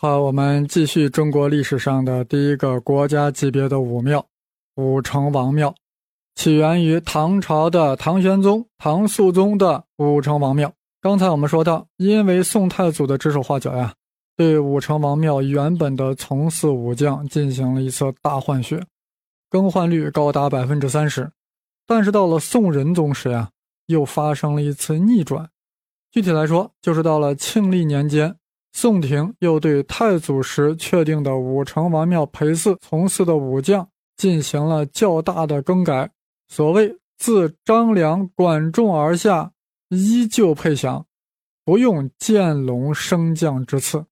好，我们继续中国历史上的第一个国家级别的武庙——武成王庙，起源于唐朝的唐玄宗、唐肃宗的武成王庙。刚才我们说到，因为宋太祖的指手画脚呀，对武成王庙原本的从祀武将进行了一次大换血，更换率高达百分之三十。但是到了宋仁宗时呀，又发生了一次逆转。具体来说，就是到了庆历年间。宋廷又对太祖时确定的武成王庙陪祀从祀的武将进行了较大的更改。所谓自张良管仲而下，依旧配享，不用见龙升降之次。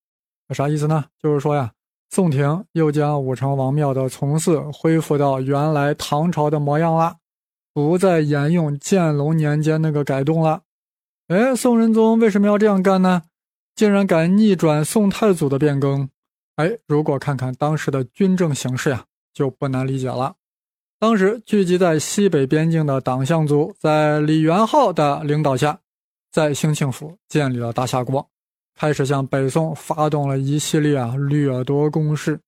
啥意思呢？就是说呀，宋廷又将武成王庙的从祀恢复到原来唐朝的模样了，不再沿用建隆年间那个改动了。哎，宋仁宗为什么要这样干呢？竟然敢逆转宋太祖的变更，哎，如果看看当时的军政形势呀，就不难理解了。当时聚集在西北边境的党项族，在李元昊的领导下，在兴庆府建立了大夏国，开始向北宋发动了一系列啊掠夺攻势。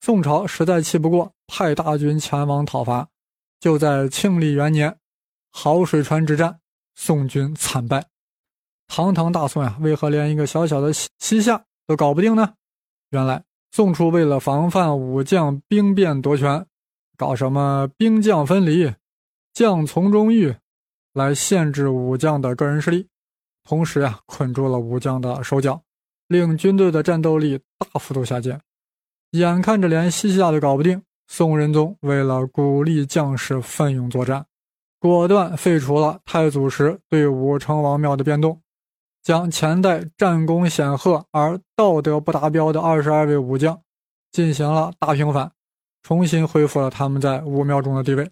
宋朝实在气不过，派大军前往讨伐。就在庆历元年，好水川之战，宋军惨败。堂堂大宋呀，为何连一个小小的西西夏都搞不定呢？原来宋初为了防范武将兵变夺权，搞什么兵将分离、将从中御，来限制武将的个人势力，同时呀，捆住了武将的手脚，令军队的战斗力大幅度下降。眼看着连西夏都搞不定，宋仁宗为了鼓励将士奋勇作战，果断废除了太祖时对武成王庙的变动。将前代战功显赫而道德不达标的二十二位武将进行了大平反，重新恢复了他们在武庙中的地位。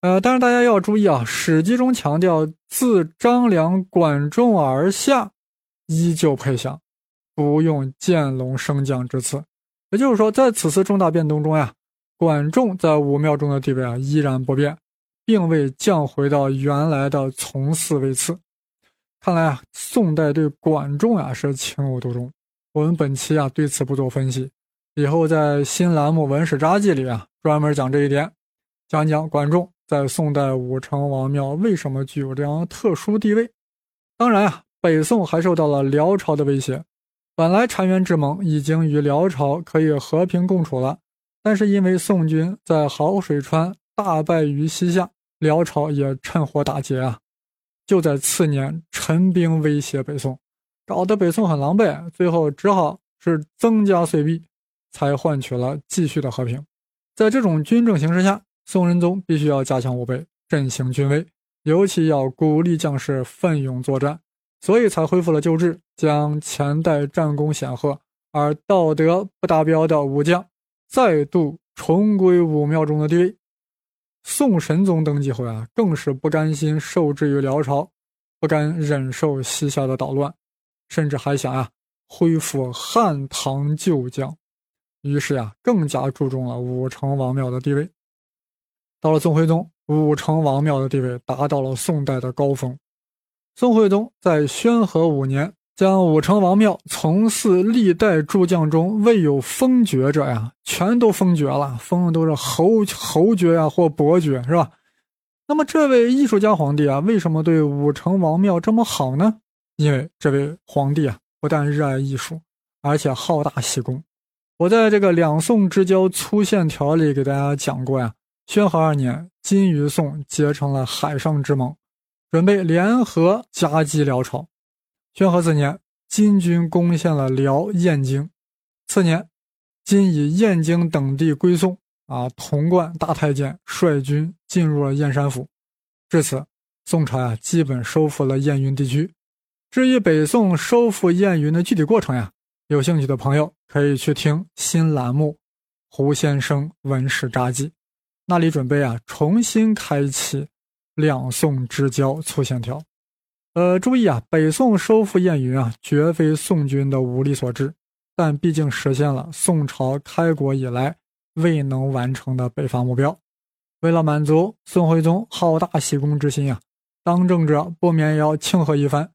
呃，但是大家要注意啊，《史记》中强调自张良管仲而下，依旧配享，不用见龙升降之词。也就是说，在此次重大变动中呀，管仲在武庙中的地位啊依然不变，并未降回到原来的从四位次。看来啊，宋代对管仲啊是情有独钟。我们本期啊对此不做分析，以后在新栏目《文史札记》里啊专门讲这一点，讲讲管仲在宋代武成王庙为什么具有这样特殊地位。当然啊，北宋还受到了辽朝的威胁。本来澶渊之盟已经与辽朝可以和平共处了，但是因为宋军在好水川大败于西夏，辽朝也趁火打劫啊。就在次年，陈兵威胁北宋，搞得北宋很狼狈，最后只好是增加岁币，才换取了继续的和平。在这种军政形势下，宋仁宗必须要加强武备，振兴军威，尤其要鼓励将士奋勇作战，所以才恢复了旧制，将前代战功显赫而道德不达标的武将再度重归武庙中的地位。宋神宗登基后啊，更是不甘心受制于辽朝，不甘忍受西夏的捣乱，甚至还想呀恢复汉唐旧将，于是呀更加注重了武成王庙的地位。到了宋徽宗，武成王庙的地位达到了宋代的高峰。宋徽宗在宣和五年。将武成王庙从祀历代诸将中未有封爵者呀，全都封爵了，封的都是侯侯爵呀或伯爵，是吧？那么这位艺术家皇帝啊，为什么对武成王庙这么好呢？因为这位皇帝啊，不但热爱艺术，而且好大喜功。我在这个两宋之交粗线条里给大家讲过呀，宣和二年，金与宋结成了海上之盟，准备联合夹击辽朝。宣和四年，金军攻陷了辽燕京。次年，金以燕京等地归宋。啊，童贯大太监率军进入了燕山府。至此，宋朝呀，基本收复了燕云地区。至于北宋收复燕云的具体过程呀，有兴趣的朋友可以去听新栏目《胡先生文史札记》，那里准备啊重新开启两宋之交粗线条。呃，注意啊，北宋收复燕云啊，绝非宋军的武力所致，但毕竟实现了宋朝开国以来未能完成的北伐目标。为了满足宋徽宗好大喜功之心啊，当政者不免要庆贺一番。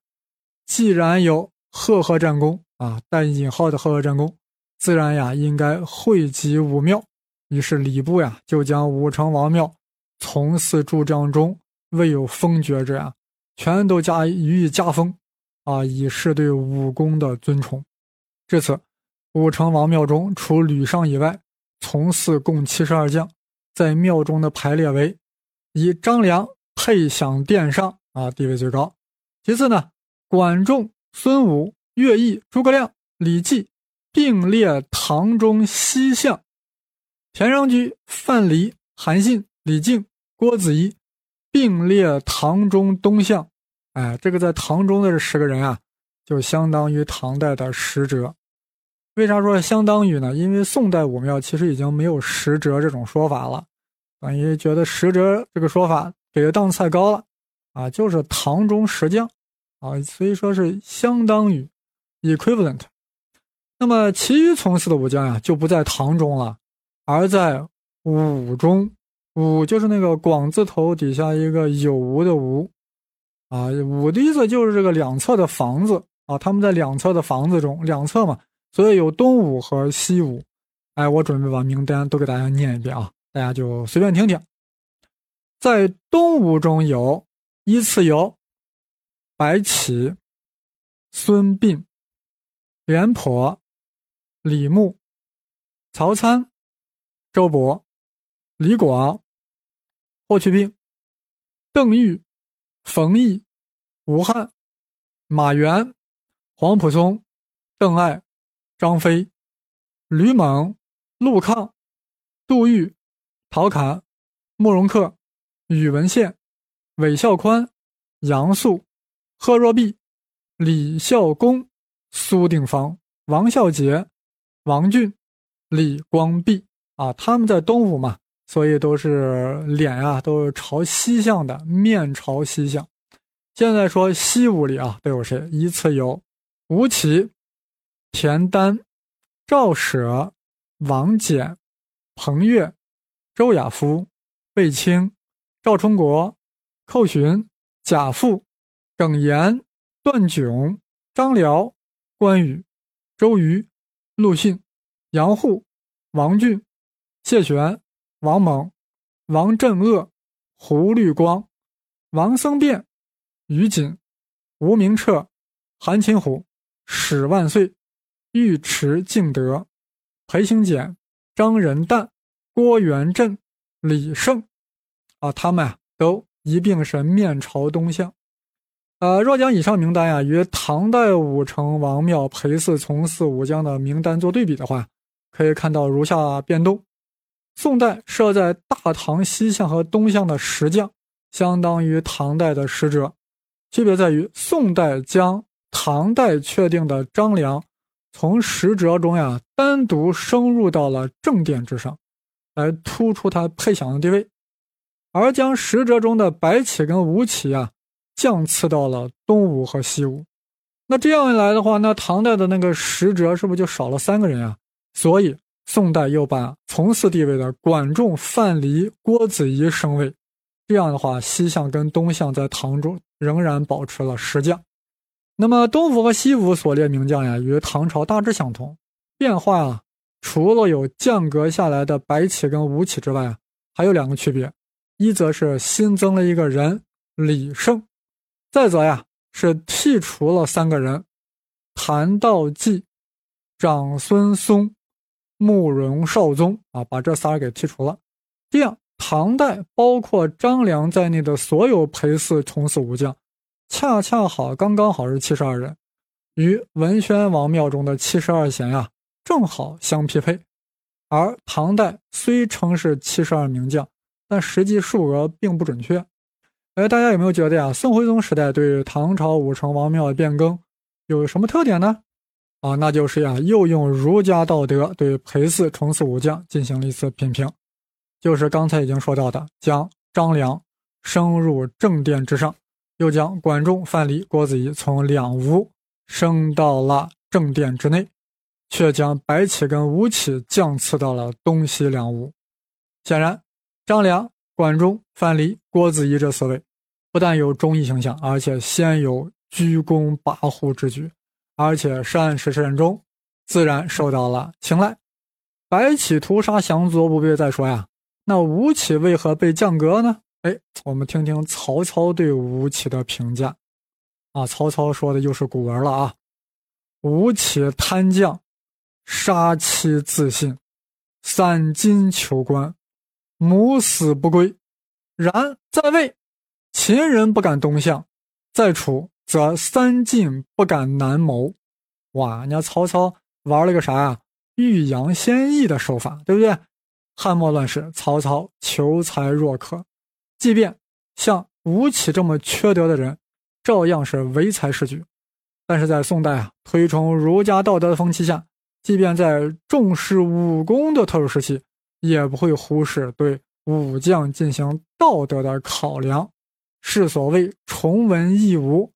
既然有赫赫战功啊，带引号的赫赫战功，自然呀应该惠及武庙。于是礼部呀就将武成王庙从此诸将中未有封爵者呀，全都加予以加封，啊，以示对武功的尊崇。至此，武成王庙中除吕尚以外，从祀共七十二将，在庙中的排列为：以张良配享殿上，啊，地位最高。其次呢，管仲、孙武、乐毅、诸葛亮、李绩并列堂中西向。田穰苴、范蠡、韩信、李靖、郭子仪并列唐中东向。哎，这个在唐中的这十个人啊，就相当于唐代的十哲。为啥说相当于呢？因为宋代武庙其实已经没有十哲这种说法了，等于觉得十哲这个说法给的档次太高了啊，就是唐中十将啊，所以说是相当于 equivalent。那么其余从事的武将呀，就不在唐中了。而在武中，武就是那个广字头底下一个有无的无，啊，武的意思就是这个两侧的房子啊，他们在两侧的房子中，两侧嘛，所以有东武和西武。哎，我准备把名单都给大家念一遍啊，大家就随便听听。在东吴中有依次有白起、孙膑、廉颇、李牧、曹参。周勃、李广、霍去病、邓愈、冯异、吴汉、马援、黄埔松、邓艾、张飞、吕蒙、陆抗、杜预、陶侃、慕容恪、宇文宪、韦孝宽、杨素、贺若弼、李孝恭、苏定方、王孝杰、王俊、李光弼。啊，他们在东吴嘛，所以都是脸啊，都是朝西向的，面朝西向。现在说西五里啊，都有谁？依次有吴起、田丹、赵舍、王翦、彭越、周亚夫、卫青、赵充国、寇恂、贾复、耿炎、段炯、张辽、关羽、周瑜、陆逊、杨户、王俊。谢玄、王猛、王镇恶、胡律光、王僧辩、于锦、吴明彻、韩擒虎、史万岁、尉迟敬德、裴行俭、张仁旦、郭元振、李胜，啊，他们啊都一并是面朝东向。呃，若将以上名单呀与唐代武成王庙陪祀从祀武将的名单做对比的话，可以看到如下变动。宋代设在大唐西向和东向的石将，相当于唐代的使者，区别在于宋代将唐代确定的张良从使者中呀单独升入到了正殿之上，来突出他配享的地位，而将使者中的白起跟吴起啊降次到了东吴和西吴。那这样一来的话，那唐代的那个使者是不是就少了三个人啊？所以。宋代又把从祀地位的管仲、范蠡、郭子仪升位，这样的话，西向跟东向在唐中仍然保持了十将。那么东吴和西吴所列名将呀，与唐朝大致相同，变化啊，除了有降格下来的白起跟吴起之外啊，还有两个区别：一则是新增了一个人李胜，再则呀是剔除了三个人谭道济、长孙嵩。慕容绍宗啊，把这仨给剔除了。这样，唐代包括张良在内的所有陪祀从祀武将，恰恰好刚刚好是七十二人，与文宣王庙中的七十二贤呀，正好相匹配。而唐代虽称是七十二名将，但实际数额并不准确。哎，大家有没有觉得呀？宋徽宗时代对唐朝武成王庙的变更有什么特点呢？啊，那就是呀，又用儒家道德对陪祀从祀武将进行了一次品评，就是刚才已经说到的，将张良升入正殿之上，又将管仲、范蠡、郭子仪从两吴升到了正殿之内，却将白起跟吴起降次到了东西两吴。显然，张良、管仲、范蠡、郭子仪这四位，不但有忠义形象，而且先有居功跋扈之举。而且，善始善终，自然受到了青睐。白起屠杀降卒不必再说呀，那吴起为何被降格呢？哎，我们听听曹操对吴起的评价。啊，曹操说的又是古文了啊！吴起贪将，杀妻自尽，散金求官，母死不归。然在位，秦人不敢东向；在楚，则三晋不敢南谋。哇，人家曹操玩了个啥呀？欲扬先抑的手法，对不对？汉末乱世，曹操求才若渴，即便像吴起这么缺德的人。照样是唯才是举，但是在宋代啊，推崇儒家道德的风气下，即便在重视武功的特殊时期，也不会忽视对武将进行道德的考量，是所谓崇文抑武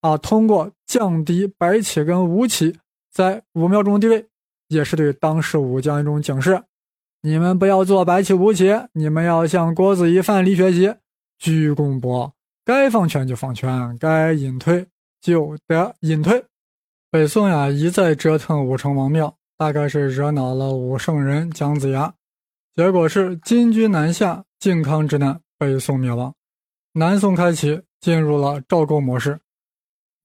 啊。通过降低白起跟吴起在武庙中的地位，也是对当时武将一种警示：你们不要做白起、吴起，你们要向郭子仪、范蠡学习，居功博。该放权就放权，该隐退就得隐退。北宋呀一再折腾武成王庙，大概是惹恼了武圣人姜子牙，结果是金军南下，靖康之难，北宋灭亡。南宋开启进入了赵构模式。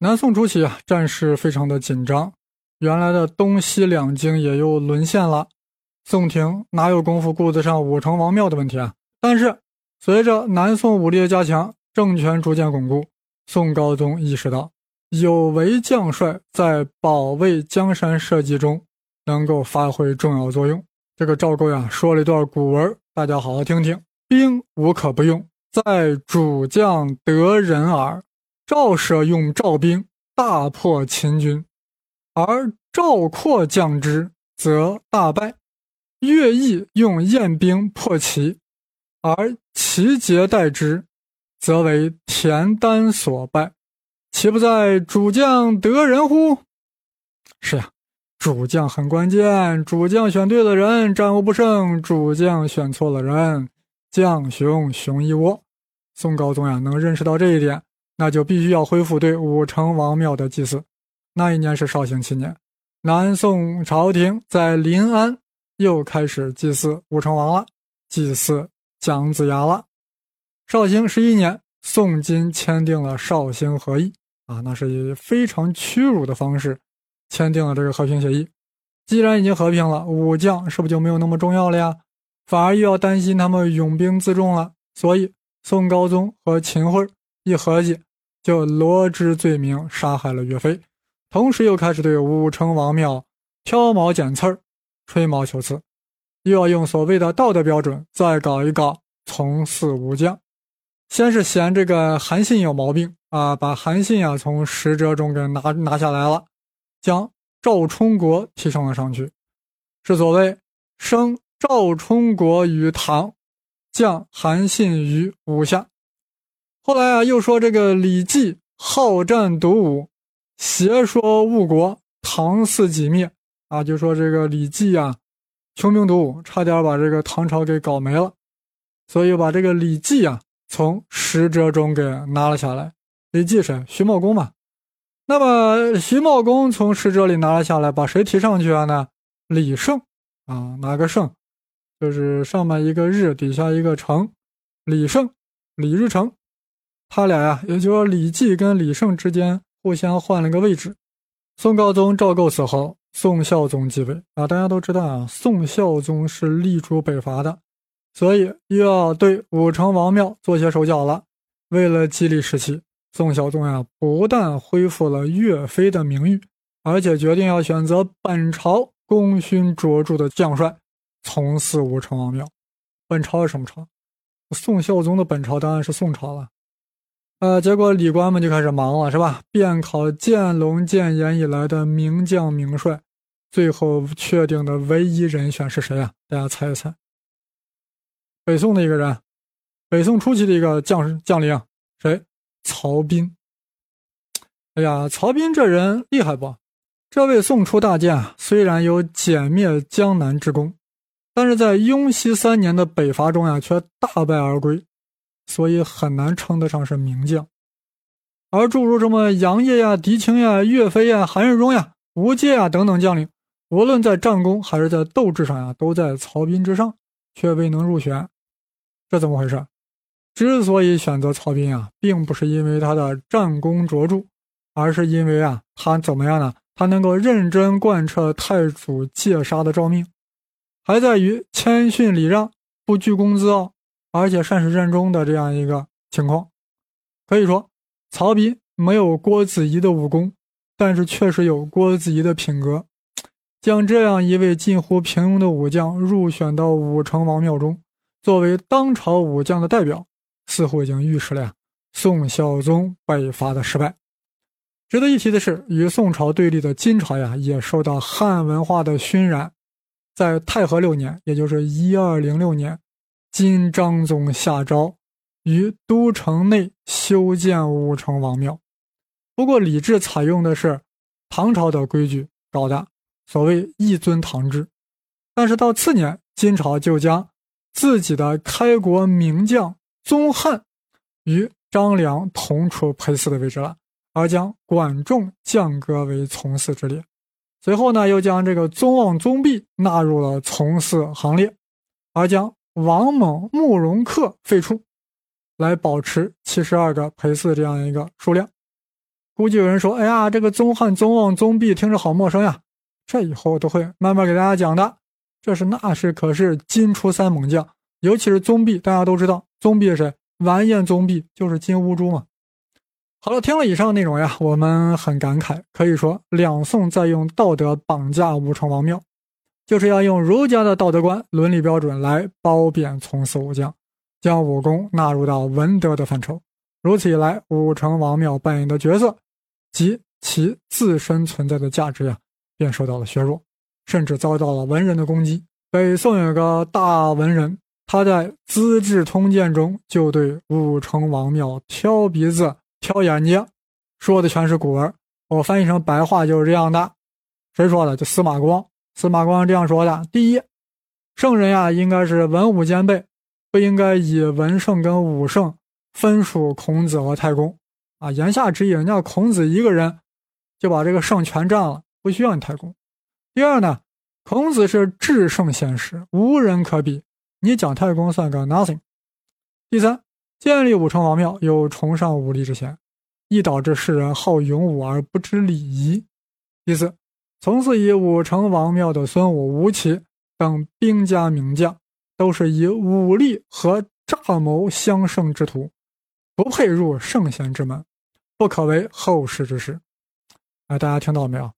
南宋初期啊，战事非常的紧张，原来的东西两京也又沦陷了。宋廷哪有功夫顾得上武成王庙的问题啊？但是随着南宋武力的加强，政权逐渐巩固，宋高宗意识到有为将帅在保卫江山社稷中能够发挥重要作用。这个赵构呀说了一段古文，大家好好听听：“兵无可不用，在主将得人耳。赵舍用赵兵，大破秦军；而赵括将之，则大败。乐毅用燕兵破齐，而齐节待之。”则为田单所败，岂不在主将得人乎？是呀，主将很关键，主将选对了人，战无不胜；主将选错了人，将熊熊一窝。宋高宗呀，能认识到这一点，那就必须要恢复对武成王庙的祭祀。那一年是绍兴七年，南宋朝廷在临安又开始祭祀武成王了，祭祀姜子牙了。绍兴十一年，宋金签订了绍兴和议啊，那是以非常屈辱的方式签订了这个和平协议。既然已经和平了，武将是不是就没有那么重要了呀？反而又要担心他们拥兵自重了。所以宋高宗和秦桧一合计，就罗织罪名，杀害了岳飞，同时又开始对武成王庙挑毛拣刺儿、吹毛求疵，又要用所谓的道德标准再搞一搞从四无将。先是嫌这个韩信有毛病啊，把韩信啊从使者中给拿拿下来了，将赵充国提升了上去，是所谓升赵充国于唐，降韩信于武下。后来啊，又说这个李绩好战独武，邪说误国，唐四己灭啊，就说这个李绩啊穷兵黩武，差点把这个唐朝给搞没了，所以把这个李绩啊。从使者中给拿了下来，李绩谁？徐茂公嘛。那么徐茂公从使者里拿了下来，把谁提上去了呢？李胜啊，哪个胜？就是上面一个日，底下一个成，李胜，李日成。他俩呀，也就说李绩跟李胜之间互相换了个位置。宋高宗赵构死后，宋孝宗继位啊。大家都知道啊，宋孝宗是力主北伐的。所以又要对武成王庙做些手脚了。为了激励士气，宋孝宗呀，不但恢复了岳飞的名誉，而且决定要选择本朝功勋卓著的将帅从事武成王庙。本朝是什么朝？宋孝宗的本朝当然是宋朝了。呃，结果李官们就开始忙了，是吧？遍考建隆、建炎以来的名将名帅，最后确定的唯一人选是谁啊？大家猜一猜。北宋的一个人，北宋初期的一个将将领，谁？曹彬。哎呀，曹彬这人厉害不？这位宋初大将，虽然有歼灭江南之功，但是在雍熙三年的北伐中呀，却大败而归，所以很难称得上是名将。而诸如什么杨业呀、狄青呀、岳飞呀、韩世忠呀、吴阶呀等等将领，无论在战功还是在斗志上呀，都在曹彬之上，却未能入选，这怎么回事？之所以选择曹彬啊，并不是因为他的战功卓著，而是因为啊，他怎么样呢？他能够认真贯彻太祖戒杀的诏命，还在于谦逊礼让、不居功自傲，而且善始善终的这样一个情况。可以说，曹彬没有郭子仪的武功，但是确实有郭子仪的品格。将这样一位近乎平庸的武将入选到武成王庙中，作为当朝武将的代表。似乎已经预示了呀，宋孝宗北伐的失败。值得一提的是，与宋朝对立的金朝呀，也受到汉文化的熏染。在太和六年，也就是一二零六年，金章宗下诏于都城内修建武成王庙。不过，李治采用的是唐朝的规矩搞的，所谓一尊唐制。但是到次年，金朝就将自己的开国名将。宗翰与张良同处陪祀的位置了，而将管仲降格为从祀之列。随后呢，又将这个宗望、宗弼纳入了从祀行列，而将王猛、慕容恪废除，来保持七十二个陪祀这样一个数量。估计有人说：“哎呀，这个宗翰、宗望、宗弼听着好陌生呀！”这以后都会慢慢给大家讲的。这是那是可是金初三猛将，尤其是宗弼，大家都知道。宗弼是谁？完颜宗弼就是金兀术嘛。好了，听了以上内容呀，我们很感慨，可以说两宋在用道德绑架武成王庙，就是要用儒家的道德观、伦理标准来褒贬从四武将，将武功纳入到文德的范畴。如此一来，武成王庙扮演的角色及其自身存在的价值呀，便受到了削弱，甚至遭到了文人的攻击。北宋有个大文人。他在《资治通鉴》中就对武成王庙挑鼻子、挑眼睛，说的全是古文。我翻译成白话就是这样的：谁说的？就司马光。司马光这样说的：第一，圣人呀，应该是文武兼备，不应该以文圣跟武圣分属孔子和太公。啊，言下之意，人家孔子一个人就把这个圣全占了，不需要你太公。第二呢，孔子是至圣先师，无人可比。你讲太公算个 nothing。第三，建立武成王庙有崇尚武力之嫌，易导致世人好勇武而不知礼仪。第四，从此以武成王庙的孙武、吴起等兵家名将，都是以武力和诈谋相胜之徒，不配入圣贤之门，不可为后世之事。哎，大家听到没有？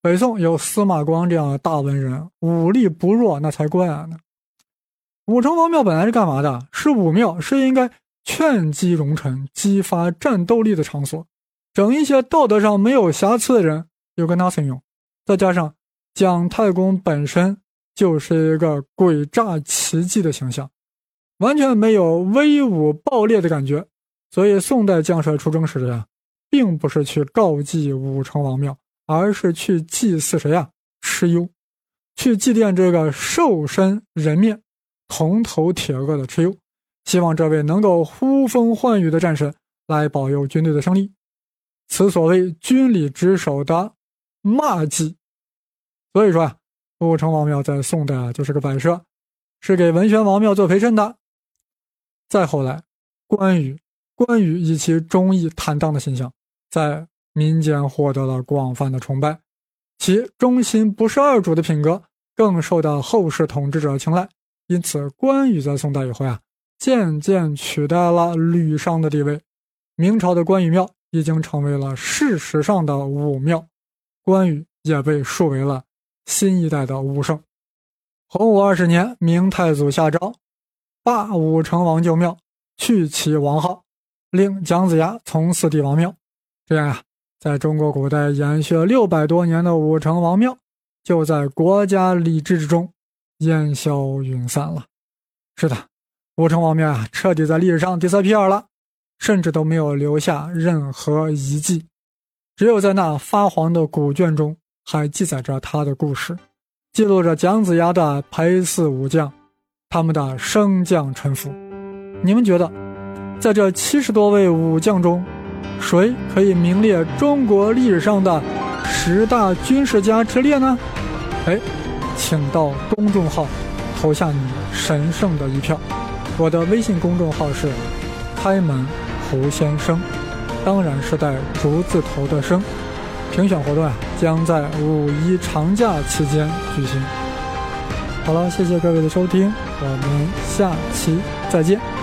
北宋有司马光这样的大文人，武力不弱，那才怪呢。武成王庙本来是干嘛的？是武庙，是应该劝击荣臣、激发战斗力的场所。整一些道德上没有瑕疵的人，有个 nothing 用。再加上蒋太公本身就是一个诡诈奇迹的形象，完全没有威武暴烈的感觉。所以宋代将帅出征时呀，并不是去告祭武成王庙，而是去祭祀谁呀？蚩尤，去祭奠这个兽身人面。铜头铁额的蚩尤，希望这位能够呼风唤雨的战神来保佑军队的胜利。此所谓军礼之首的骂祭。所以说啊，武成王庙在宋代啊就是个摆设，是给文宣王庙做陪衬的。再后来，关羽，关羽以其忠义坦荡的形象，在民间获得了广泛的崇拜，其忠心不是二主的品格更受到后世统治者青睐。因此，关羽在宋代以后啊，渐渐取代了吕尚的地位。明朝的关羽庙已经成为了事实上的武庙，关羽也被树为了新一代的武圣。洪武二十年，明太祖下诏，罢武成王旧庙，去其王号，令姜子牙从此帝王庙。这样啊，在中国古代延续了六百多年的武成王庙，就在国家礼制之中。烟消云散了。是的，武成王庙啊，彻底在历史上跌下皮二了，甚至都没有留下任何遗迹。只有在那发黄的古卷中，还记载着他的故事，记录着姜子牙的陪祀武将，他们的升降沉浮。你们觉得，在这七十多位武将中，谁可以名列中国历史上的十大军事家之列呢？哎，请到公众号投下你神圣的一票。我的微信公众号是开门胡先生，当然是带竹字头的生。评选活动啊，将在五一长假期间举行。好了，谢谢各位的收听，我们下期再见。